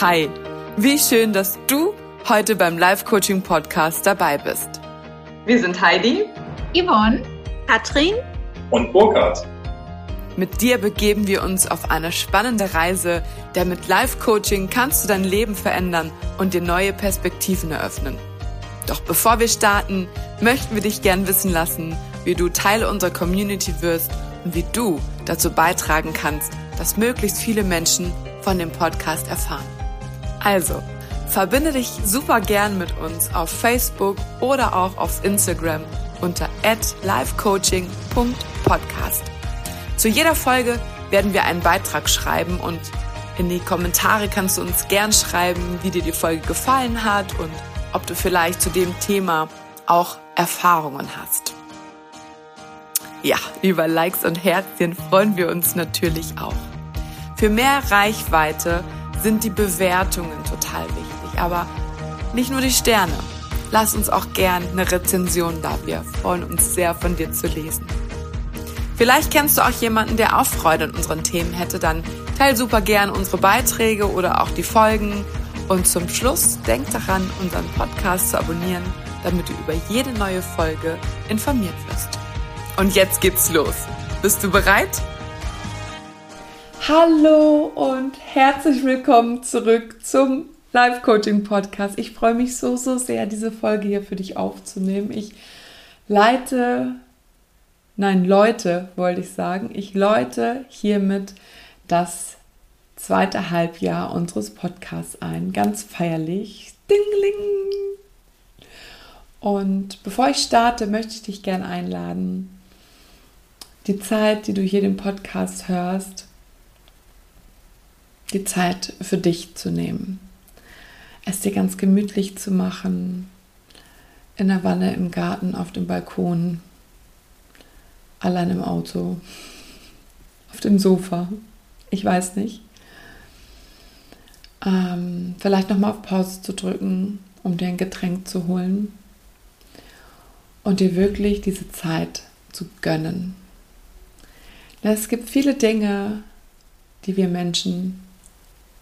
Hi, wie schön, dass du heute beim Live Coaching Podcast dabei bist. Wir sind Heidi, Yvonne, Katrin und Burkhard. Mit dir begeben wir uns auf eine spannende Reise, denn mit Live Coaching kannst du dein Leben verändern und dir neue Perspektiven eröffnen. Doch bevor wir starten, möchten wir dich gern wissen lassen, wie du Teil unserer Community wirst und wie du dazu beitragen kannst, dass möglichst viele Menschen von dem Podcast erfahren. Also, verbinde dich super gern mit uns auf Facebook oder auch auf Instagram unter livecoaching.podcast. Zu jeder Folge werden wir einen Beitrag schreiben und in die Kommentare kannst du uns gern schreiben, wie dir die Folge gefallen hat und ob du vielleicht zu dem Thema auch Erfahrungen hast. Ja, über Likes und Herzchen freuen wir uns natürlich auch. Für mehr Reichweite sind die Bewertungen total wichtig, aber nicht nur die Sterne. Lass uns auch gern eine Rezension da. Wir freuen uns sehr, von dir zu lesen. Vielleicht kennst du auch jemanden, der auch Freude an unseren Themen hätte, dann teil super gern unsere Beiträge oder auch die Folgen. Und zum Schluss denk daran, unseren Podcast zu abonnieren, damit du über jede neue Folge informiert wirst. Und jetzt geht's los. Bist du bereit? Hallo und herzlich willkommen zurück zum Live Coaching Podcast. Ich freue mich so, so sehr, diese Folge hier für dich aufzunehmen. Ich leite, nein, Leute wollte ich sagen, ich läute hiermit das zweite Halbjahr unseres Podcasts ein. Ganz feierlich. Dingling. Und bevor ich starte, möchte ich dich gerne einladen, die Zeit, die du hier den Podcast hörst, die Zeit für dich zu nehmen. Es dir ganz gemütlich zu machen, in der Wanne, im Garten, auf dem Balkon, allein im Auto, auf dem Sofa, ich weiß nicht. Ähm, vielleicht nochmal auf Pause zu drücken, um dir ein Getränk zu holen und dir wirklich diese Zeit zu gönnen. Es gibt viele Dinge, die wir Menschen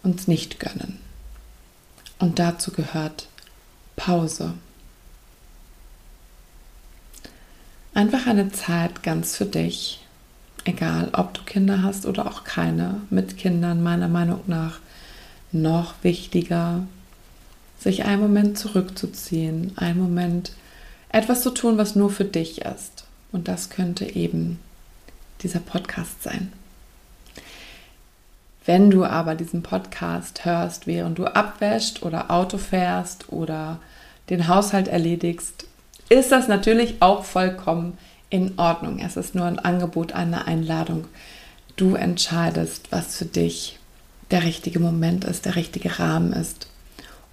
uns nicht gönnen. Und dazu gehört Pause. Einfach eine Zeit ganz für dich, egal ob du Kinder hast oder auch keine, mit Kindern meiner Meinung nach noch wichtiger, sich einen Moment zurückzuziehen, einen Moment etwas zu tun, was nur für dich ist. Und das könnte eben dieser Podcast sein. Wenn du aber diesen Podcast hörst, während du abwäscht oder Auto fährst oder den Haushalt erledigst, ist das natürlich auch vollkommen in Ordnung. Es ist nur ein Angebot, eine Einladung. Du entscheidest, was für dich der richtige Moment ist, der richtige Rahmen ist,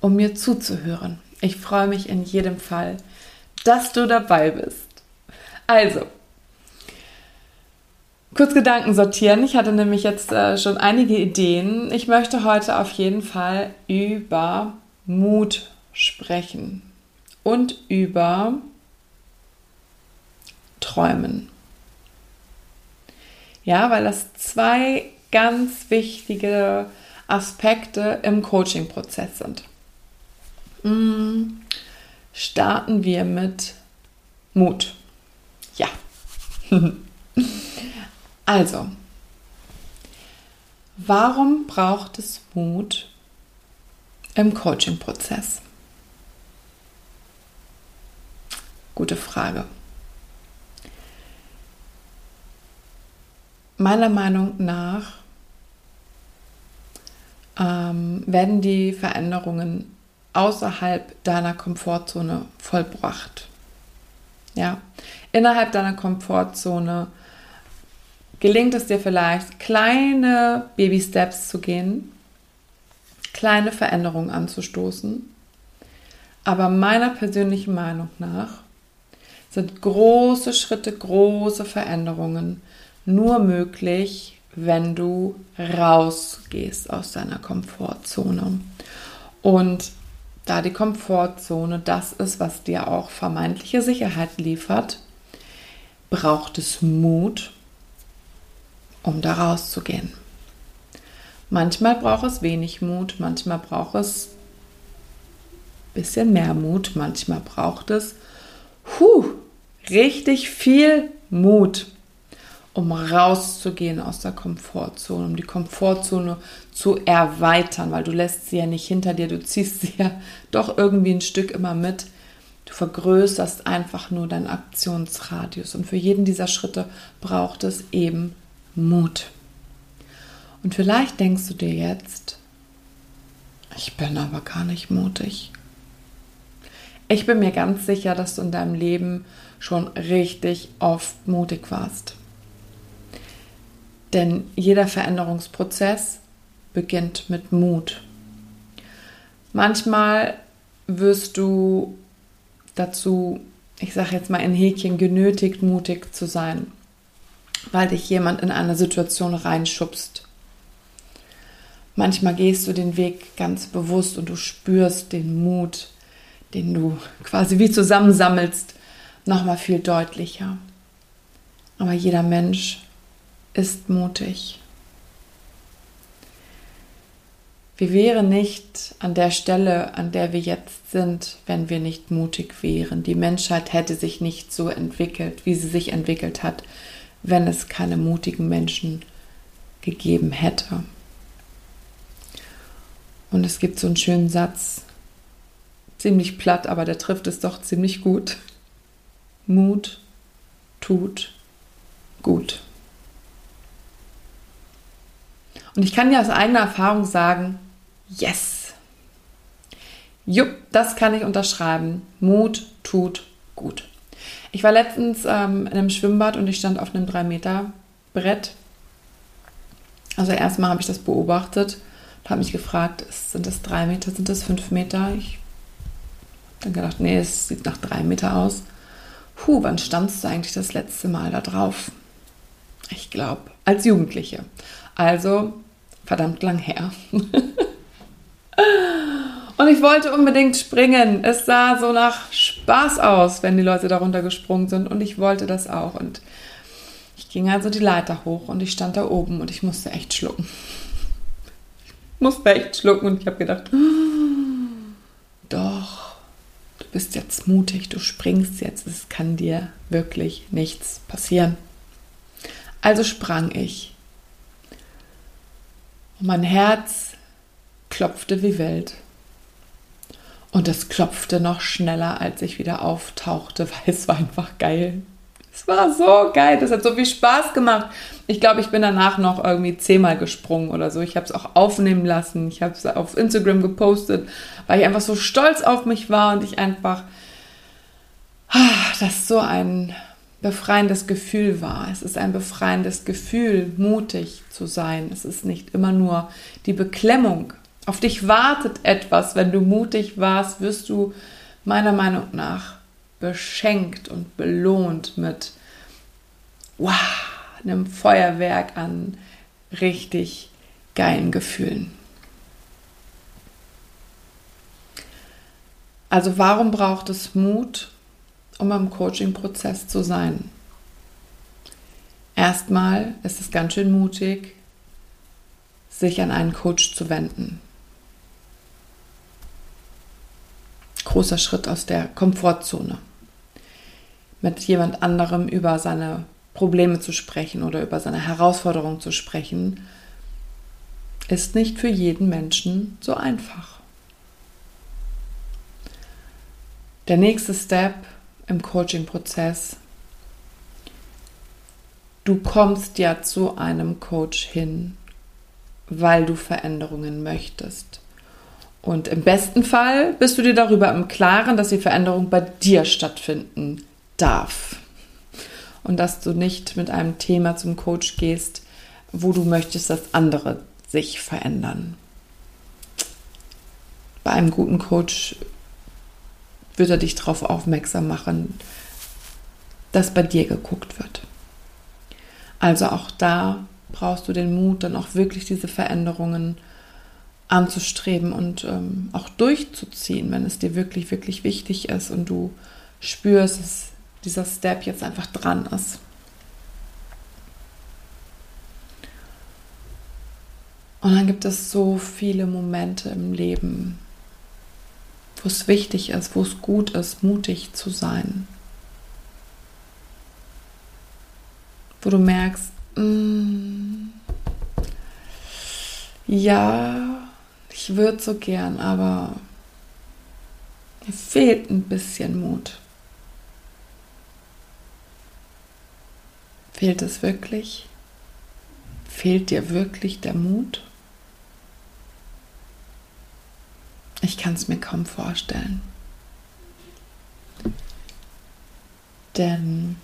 um mir zuzuhören. Ich freue mich in jedem Fall, dass du dabei bist. Also, kurz Gedanken sortieren. Ich hatte nämlich jetzt äh, schon einige Ideen. Ich möchte heute auf jeden Fall über Mut sprechen und über Träumen. Ja, weil das zwei ganz wichtige Aspekte im Coaching-Prozess sind. Mm, starten wir mit Mut. Ja. Also, warum braucht es Mut im Coaching-Prozess? Gute Frage. Meiner Meinung nach ähm, werden die Veränderungen außerhalb deiner Komfortzone vollbracht. Ja, innerhalb deiner Komfortzone gelingt es dir vielleicht, kleine Baby-Steps zu gehen, kleine Veränderungen anzustoßen. Aber meiner persönlichen Meinung nach sind große Schritte, große Veränderungen nur möglich, wenn du rausgehst aus deiner Komfortzone. Und da die Komfortzone das ist, was dir auch vermeintliche Sicherheit liefert, braucht es Mut um da rauszugehen. Manchmal braucht es wenig Mut, manchmal braucht es ein bisschen mehr Mut, manchmal braucht es huh, richtig viel Mut, um rauszugehen aus der Komfortzone, um die Komfortzone zu erweitern, weil du lässt sie ja nicht hinter dir, du ziehst sie ja doch irgendwie ein Stück immer mit. Du vergrößerst einfach nur deinen Aktionsradius und für jeden dieser Schritte braucht es eben Mut. Und vielleicht denkst du dir jetzt, ich bin aber gar nicht mutig. Ich bin mir ganz sicher, dass du in deinem Leben schon richtig oft mutig warst. Denn jeder Veränderungsprozess beginnt mit Mut. Manchmal wirst du dazu, ich sage jetzt mal in Häkchen, genötigt, mutig zu sein, weil dich jemand in eine Situation reinschubst. Manchmal gehst du den Weg ganz bewusst und du spürst den Mut, den du quasi wie zusammensammelst, nochmal viel deutlicher. Aber jeder Mensch ist mutig. Wir wären nicht an der Stelle, an der wir jetzt sind, wenn wir nicht mutig wären. Die Menschheit hätte sich nicht so entwickelt, wie sie sich entwickelt hat, wenn es keine mutigen Menschen gegeben hätte. Und es gibt so einen schönen Satz, ziemlich platt, aber der trifft es doch ziemlich gut. Mut tut gut. Und ich kann dir aus eigener Erfahrung sagen, yes. Jupp, das kann ich unterschreiben. Mut tut gut. Ich war letztens ähm, in einem Schwimmbad und ich stand auf einem 3-Meter-Brett. Also erstmal habe ich das beobachtet und habe mich gefragt, sind das drei Meter, sind das fünf Meter? Ich habe dann gedacht, nee, es sieht nach drei Meter aus. Puh, wann standst du eigentlich das letzte Mal da drauf? Ich glaube, als Jugendliche. Also verdammt lang her. und ich wollte unbedingt springen. Es sah so nach Spaß aus, wenn die Leute darunter gesprungen sind. Und ich wollte das auch. Und ich ging also die Leiter hoch und ich stand da oben und ich musste echt schlucken. Ich musste echt schlucken und ich habe gedacht, doch, du bist jetzt mutig, du springst jetzt, es kann dir wirklich nichts passieren. Also sprang ich und mein Herz klopfte wie wild. Und es klopfte noch schneller, als ich wieder auftauchte, weil es war einfach geil. Es war so geil, das hat so viel Spaß gemacht. Ich glaube, ich bin danach noch irgendwie zehnmal gesprungen oder so. Ich habe es auch aufnehmen lassen. Ich habe es auf Instagram gepostet, weil ich einfach so stolz auf mich war und ich einfach, ah, das so ein befreiendes Gefühl war. Es ist ein befreiendes Gefühl, mutig zu sein. Es ist nicht immer nur die Beklemmung. Auf dich wartet etwas. Wenn du mutig warst, wirst du meiner Meinung nach beschenkt und belohnt mit wow, einem Feuerwerk an richtig geilen Gefühlen. Also warum braucht es Mut, um am Coaching-Prozess zu sein. Erstmal ist es ganz schön mutig, sich an einen Coach zu wenden. Großer Schritt aus der Komfortzone. Mit jemand anderem über seine Probleme zu sprechen oder über seine Herausforderungen zu sprechen, ist nicht für jeden Menschen so einfach. Der nächste Step im Coaching-Prozess. Du kommst ja zu einem Coach hin, weil du Veränderungen möchtest. Und im besten Fall bist du dir darüber im Klaren, dass die Veränderung bei dir stattfinden darf. Und dass du nicht mit einem Thema zum Coach gehst, wo du möchtest, dass andere sich verändern. Bei einem guten Coach wird er dich darauf aufmerksam machen, dass bei dir geguckt wird. Also auch da brauchst du den Mut, dann auch wirklich diese Veränderungen anzustreben und ähm, auch durchzuziehen, wenn es dir wirklich, wirklich wichtig ist und du spürst, dass dieser Step jetzt einfach dran ist. Und dann gibt es so viele Momente im Leben, wo es wichtig ist, wo es gut ist, mutig zu sein. Wo du merkst, mm, ja, ich würde so gern, aber mir fehlt ein bisschen Mut. Fehlt es wirklich? Fehlt dir wirklich der Mut? Ich kann es mir kaum vorstellen. Denn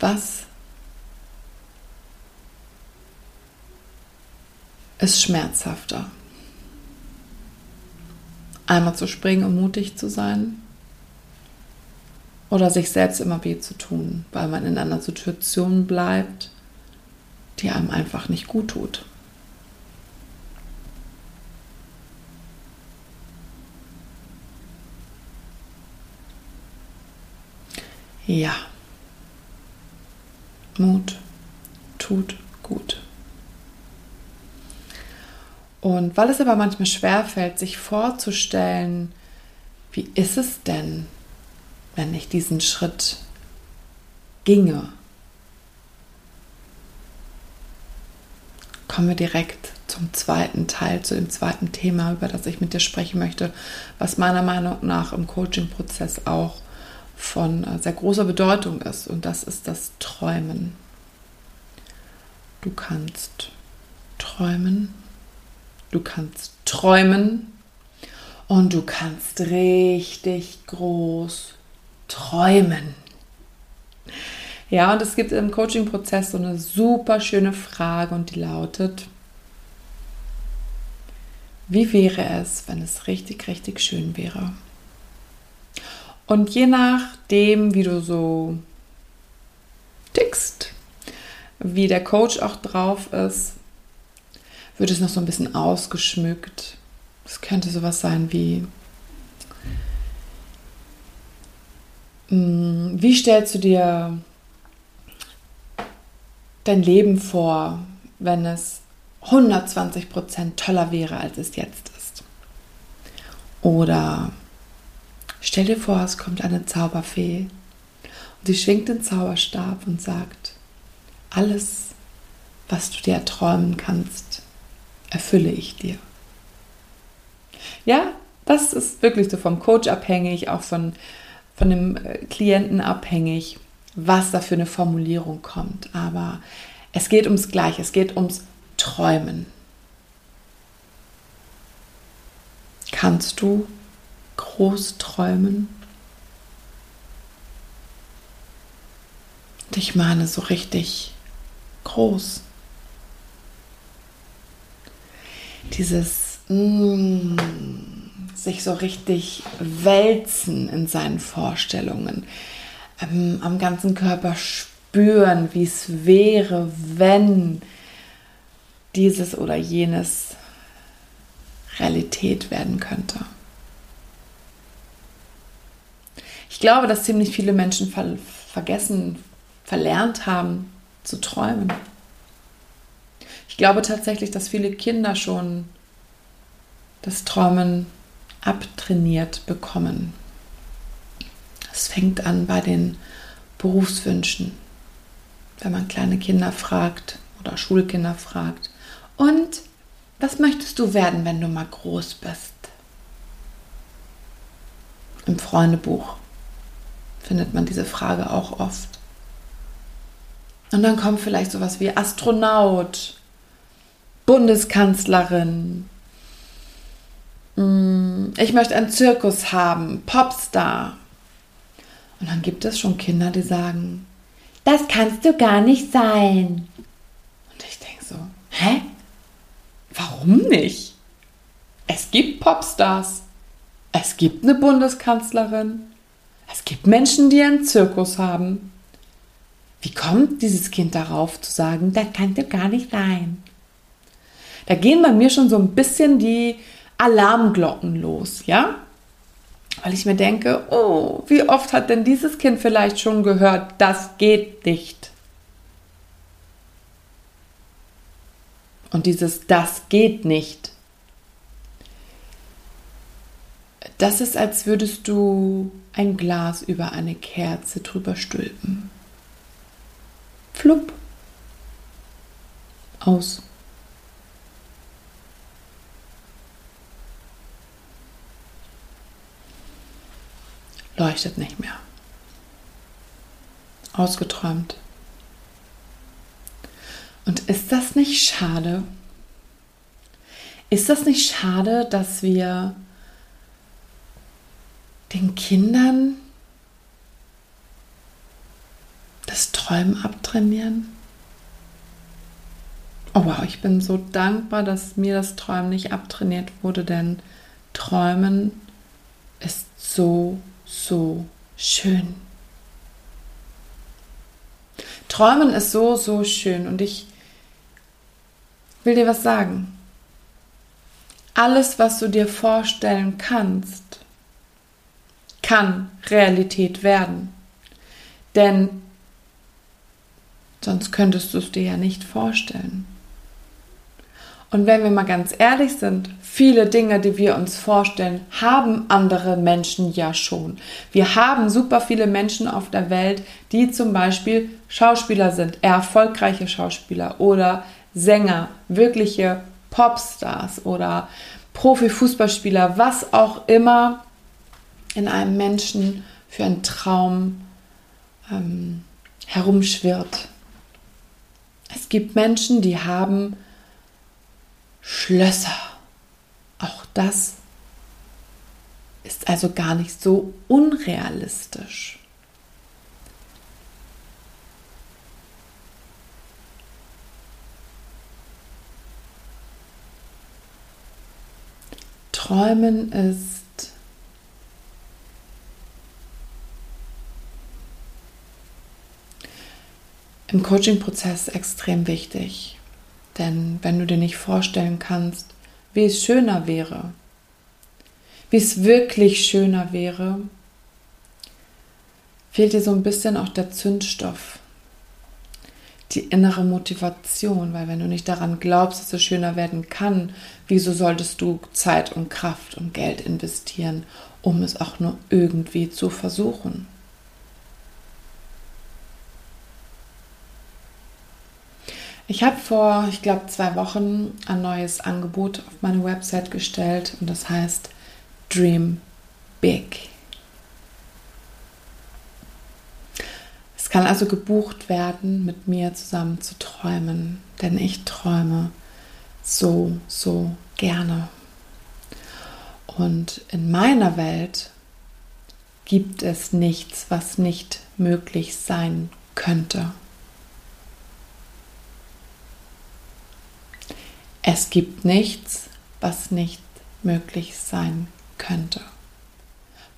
was ist schmerzhafter? Einmal zu springen, um mutig zu sein oder sich selbst immer weh zu tun, weil man in einer Situation bleibt, die einem einfach nicht gut tut. Ja. Mut tut gut. Und weil es aber manchmal schwerfällt, sich vorzustellen, wie ist es denn, wenn ich diesen Schritt ginge, kommen wir direkt zum zweiten Teil, zu dem zweiten Thema, über das ich mit dir sprechen möchte, was meiner Meinung nach im Coaching-Prozess auch von äh, sehr großer Bedeutung ist. Und das ist das Träumen. Du kannst träumen, du kannst träumen und du kannst richtig groß träumen. Ja, und es gibt im Coaching-Prozess so eine super schöne Frage und die lautet, wie wäre es, wenn es richtig, richtig schön wäre? Und je nachdem, wie du so tickst, wie der Coach auch drauf ist, wird es noch so ein bisschen ausgeschmückt. Es könnte sowas sein wie, hm, wie stellst du dir dein Leben vor, wenn es 120 Prozent toller wäre, als es jetzt ist? Oder Stell dir vor, es kommt eine Zauberfee und sie schwingt den Zauberstab und sagt, alles, was du dir erträumen kannst, erfülle ich dir. Ja, das ist wirklich so vom Coach abhängig, auch von, von dem äh, Klienten abhängig, was da für eine Formulierung kommt. Aber es geht ums Gleiche, es geht ums Träumen. Kannst du groß träumen. Und ich meine so richtig groß. Dieses mm, sich so richtig wälzen in seinen Vorstellungen, ähm, am ganzen Körper spüren, wie es wäre, wenn dieses oder jenes Realität werden könnte. Ich glaube, dass ziemlich viele Menschen ver vergessen, verlernt haben zu träumen. Ich glaube tatsächlich, dass viele Kinder schon das Träumen abtrainiert bekommen. Es fängt an bei den Berufswünschen. Wenn man kleine Kinder fragt oder Schulkinder fragt. Und was möchtest du werden, wenn du mal groß bist? Im Freundebuch findet man diese Frage auch oft. Und dann kommt vielleicht sowas wie Astronaut, Bundeskanzlerin, mm, ich möchte einen Zirkus haben, Popstar. Und dann gibt es schon Kinder, die sagen, das kannst du gar nicht sein. Und ich denke so, hä? Warum nicht? Es gibt Popstars. Es gibt eine Bundeskanzlerin. Es gibt Menschen, die einen Zirkus haben. Wie kommt dieses Kind darauf zu sagen, das kann ja gar nicht sein? Da gehen bei mir schon so ein bisschen die Alarmglocken los, ja? Weil ich mir denke, oh, wie oft hat denn dieses Kind vielleicht schon gehört, das geht nicht? Und dieses das geht nicht. Das ist, als würdest du ein Glas über eine Kerze drüber stülpen. Flupp. Aus. Leuchtet nicht mehr. Ausgeträumt. Und ist das nicht schade? Ist das nicht schade, dass wir den Kindern das Träumen abtrainieren? Oh wow, ich bin so dankbar, dass mir das Träumen nicht abtrainiert wurde, denn Träumen ist so, so schön. Träumen ist so, so schön und ich will dir was sagen. Alles, was du dir vorstellen kannst, kann Realität werden. Denn sonst könntest du es dir ja nicht vorstellen. Und wenn wir mal ganz ehrlich sind, viele Dinge, die wir uns vorstellen, haben andere Menschen ja schon. Wir haben super viele Menschen auf der Welt, die zum Beispiel Schauspieler sind, erfolgreiche Schauspieler oder Sänger, wirkliche Popstars oder Profifußballspieler, was auch immer in einem Menschen für einen Traum ähm, herumschwirrt. Es gibt Menschen, die haben Schlösser. Auch das ist also gar nicht so unrealistisch. Träumen ist im Coaching-Prozess extrem wichtig. Denn wenn du dir nicht vorstellen kannst, wie es schöner wäre, wie es wirklich schöner wäre, fehlt dir so ein bisschen auch der Zündstoff, die innere Motivation, weil wenn du nicht daran glaubst, dass es schöner werden kann, wieso solltest du Zeit und Kraft und Geld investieren, um es auch nur irgendwie zu versuchen? Ich habe vor, ich glaube, zwei Wochen ein neues Angebot auf meine Website gestellt und das heißt Dream Big. Es kann also gebucht werden, mit mir zusammen zu träumen, denn ich träume so, so gerne. Und in meiner Welt gibt es nichts, was nicht möglich sein könnte. Es gibt nichts, was nicht möglich sein könnte.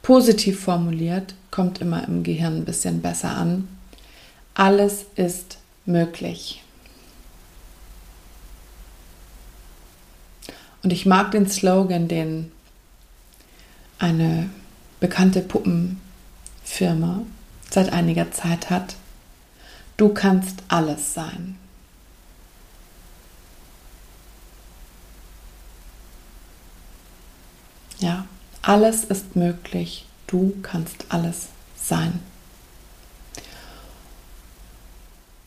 Positiv formuliert kommt immer im Gehirn ein bisschen besser an. Alles ist möglich. Und ich mag den Slogan, den eine bekannte Puppenfirma seit einiger Zeit hat. Du kannst alles sein. Ja, alles ist möglich. Du kannst alles sein.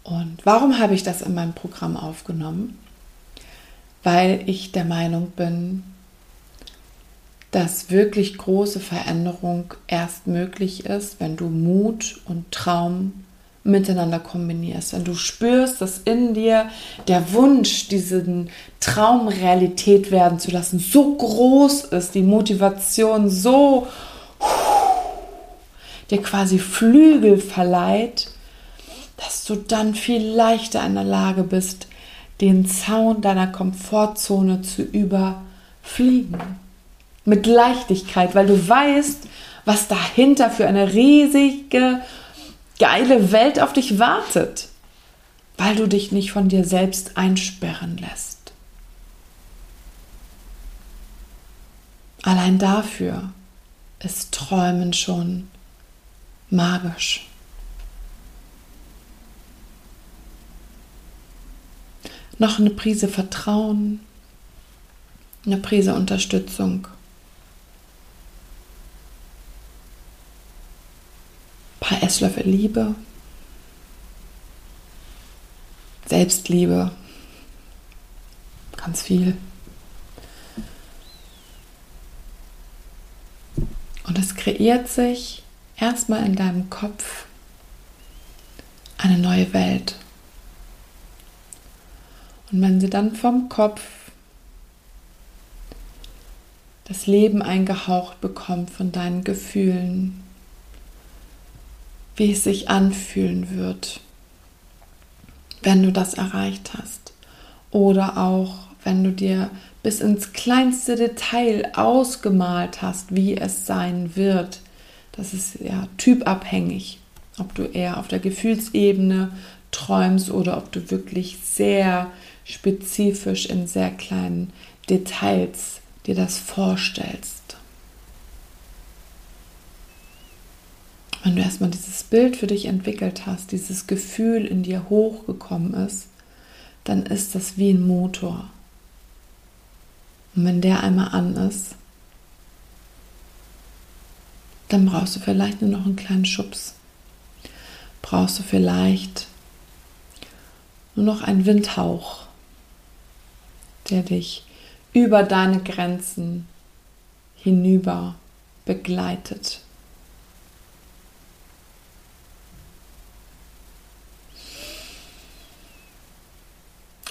Und warum habe ich das in meinem Programm aufgenommen? Weil ich der Meinung bin, dass wirklich große Veränderung erst möglich ist, wenn du Mut und Traum miteinander kombinierst. Wenn du spürst, dass in dir der Wunsch, diesen Traum Realität werden zu lassen, so groß ist, die Motivation so dir quasi Flügel verleiht, dass du dann viel leichter in der Lage bist, den Zaun deiner Komfortzone zu überfliegen. Mit Leichtigkeit, weil du weißt, was dahinter für eine riesige geile Welt auf dich wartet, weil du dich nicht von dir selbst einsperren lässt. Allein dafür ist Träumen schon magisch. noch eine Prise Vertrauen, eine Prise Unterstützung. Ein paar Esslöffel Liebe, Selbstliebe, ganz viel. Und es kreiert sich erstmal in deinem Kopf eine neue Welt. Und wenn sie dann vom Kopf das Leben eingehaucht bekommt von deinen Gefühlen, wie es sich anfühlen wird, wenn du das erreicht hast. Oder auch, wenn du dir bis ins kleinste Detail ausgemalt hast, wie es sein wird. Das ist ja typabhängig, ob du eher auf der Gefühlsebene träumst oder ob du wirklich sehr spezifisch in sehr kleinen Details dir das vorstellst. Wenn du erstmal dieses Bild für dich entwickelt hast, dieses Gefühl in dir hochgekommen ist, dann ist das wie ein Motor. Und wenn der einmal an ist, dann brauchst du vielleicht nur noch einen kleinen Schubs. Brauchst du vielleicht nur noch einen Windhauch der dich über deine Grenzen hinüber begleitet.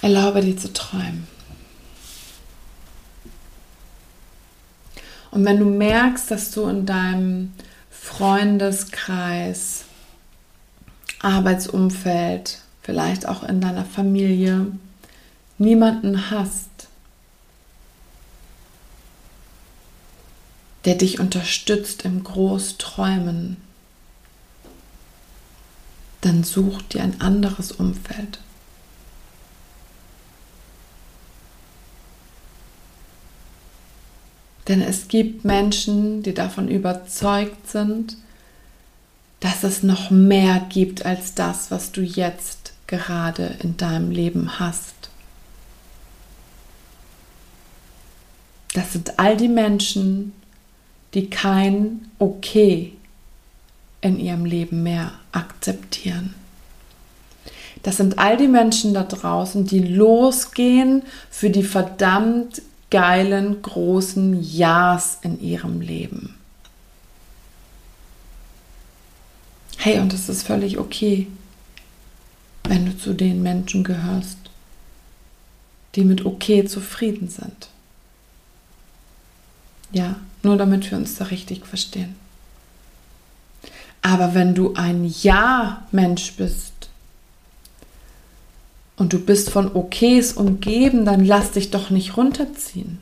Erlaube dir zu träumen. Und wenn du merkst, dass du in deinem Freundeskreis, Arbeitsumfeld, vielleicht auch in deiner Familie niemanden hast, der dich unterstützt im Großträumen, dann such dir ein anderes Umfeld. Denn es gibt Menschen, die davon überzeugt sind, dass es noch mehr gibt als das, was du jetzt gerade in deinem Leben hast. Das sind all die Menschen, die kein Okay in ihrem Leben mehr akzeptieren. Das sind all die Menschen da draußen, die losgehen für die verdammt geilen großen Ja's in ihrem Leben. Hey, und es ist völlig okay, wenn du zu den Menschen gehörst, die mit okay zufrieden sind. Ja, nur damit wir uns da richtig verstehen. Aber wenn du ein Ja-Mensch bist und du bist von Okays umgeben, dann lass dich doch nicht runterziehen.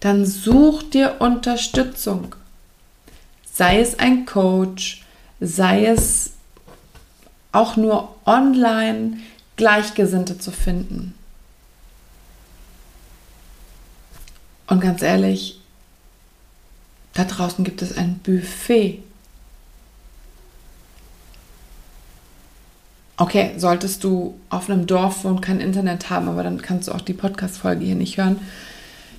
Dann such dir Unterstützung. Sei es ein Coach, sei es auch nur online Gleichgesinnte zu finden. Und ganz ehrlich, da draußen gibt es ein Buffet. Okay, solltest du auf einem Dorf wohnen, kein Internet haben, aber dann kannst du auch die Podcast-Folge hier nicht hören,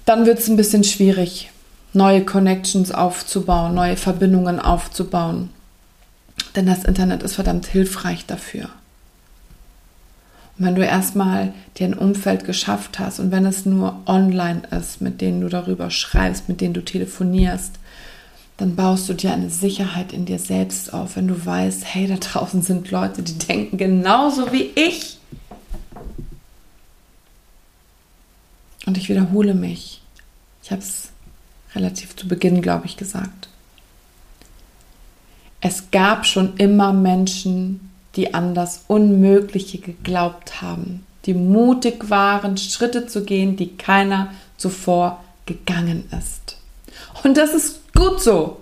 dann wird es ein bisschen schwierig, neue Connections aufzubauen, neue Verbindungen aufzubauen. Denn das Internet ist verdammt hilfreich dafür. Und wenn du erstmal dir ein Umfeld geschafft hast und wenn es nur online ist, mit denen du darüber schreibst, mit denen du telefonierst, dann baust du dir eine Sicherheit in dir selbst auf, wenn du weißt, hey, da draußen sind Leute, die denken genauso wie ich. Und ich wiederhole mich. Ich habe es relativ zu Beginn, glaube ich, gesagt. Es gab schon immer Menschen, die an das Unmögliche geglaubt haben, die mutig waren, Schritte zu gehen, die keiner zuvor gegangen ist. Und das ist gut so,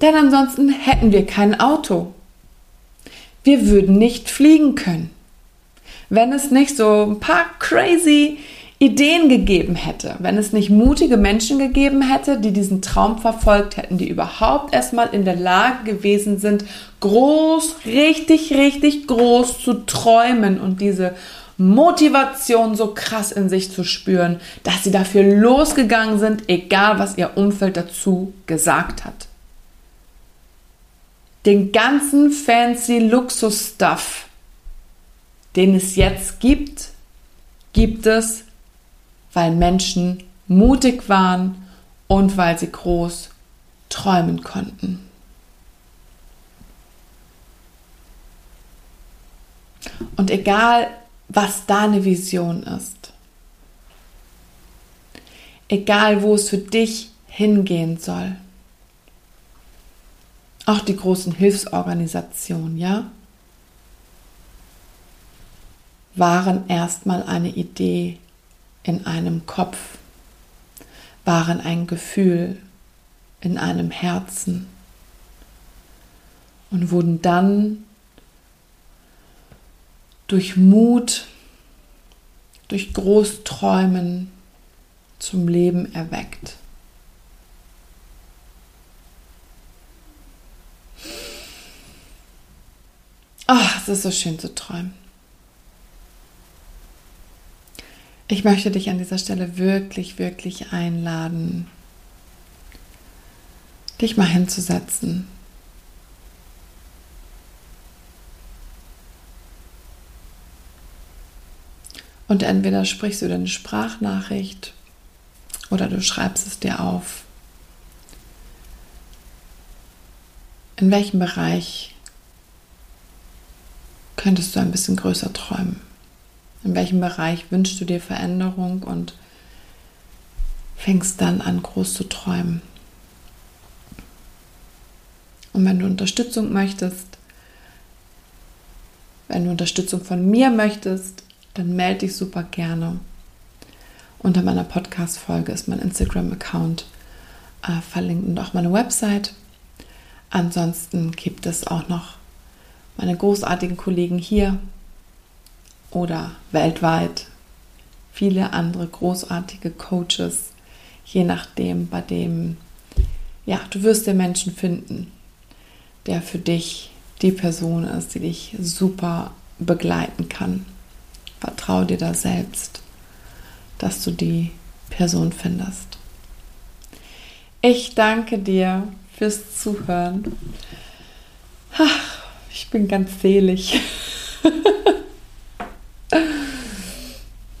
denn ansonsten hätten wir kein Auto. Wir würden nicht fliegen können. Wenn es nicht so ein paar crazy Ideen gegeben hätte, wenn es nicht mutige Menschen gegeben hätte, die diesen Traum verfolgt hätten, die überhaupt erstmal in der Lage gewesen sind, groß, richtig, richtig groß zu träumen und diese Motivation so krass in sich zu spüren, dass sie dafür losgegangen sind, egal was ihr Umfeld dazu gesagt hat. Den ganzen fancy Luxus-Stuff, den es jetzt gibt, gibt es, weil Menschen mutig waren und weil sie groß träumen konnten. Und egal, was deine Vision ist, egal, wo es für dich hingehen soll, auch die großen Hilfsorganisationen, ja, waren erstmal eine Idee in einem Kopf, waren ein Gefühl in einem Herzen. Und wurden dann durch Mut, durch Großträumen zum Leben erweckt. Ach, es ist so schön zu träumen. Ich möchte dich an dieser Stelle wirklich, wirklich einladen, dich mal hinzusetzen. Und entweder sprichst du deine Sprachnachricht oder du schreibst es dir auf. In welchem Bereich könntest du ein bisschen größer träumen? In welchem Bereich wünschst du dir Veränderung und fängst dann an, groß zu träumen? Und wenn du Unterstützung möchtest, wenn du Unterstützung von mir möchtest, dann melde dich super gerne. Unter meiner Podcast-Folge ist mein Instagram-Account äh, verlinkt und auch meine Website. Ansonsten gibt es auch noch meine großartigen Kollegen hier oder weltweit viele andere großartige Coaches, je nachdem, bei dem, ja, du wirst den Menschen finden, der für dich die Person ist, die dich super begleiten kann. Vertrau dir da selbst, dass du die Person findest. Ich danke dir fürs Zuhören. Ach, ich bin ganz selig.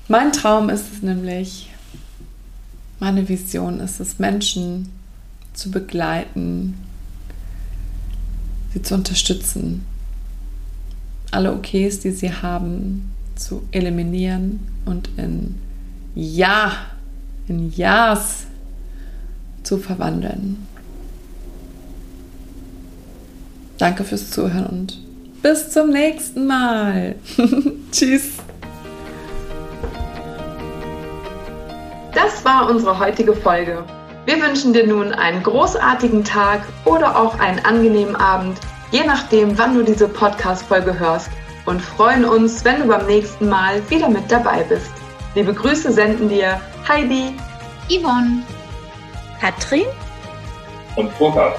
mein Traum ist es nämlich, meine Vision ist es, Menschen zu begleiten, sie zu unterstützen, alle Okays, die sie haben, zu eliminieren und in Ja, in Ja's zu verwandeln. Danke fürs Zuhören und bis zum nächsten Mal. Tschüss. Das war unsere heutige Folge. Wir wünschen dir nun einen großartigen Tag oder auch einen angenehmen Abend, je nachdem, wann du diese Podcast-Folge hörst und freuen uns, wenn du beim nächsten Mal wieder mit dabei bist. Liebe Grüße senden dir Heidi, Yvonne, Katrin und Burkhard.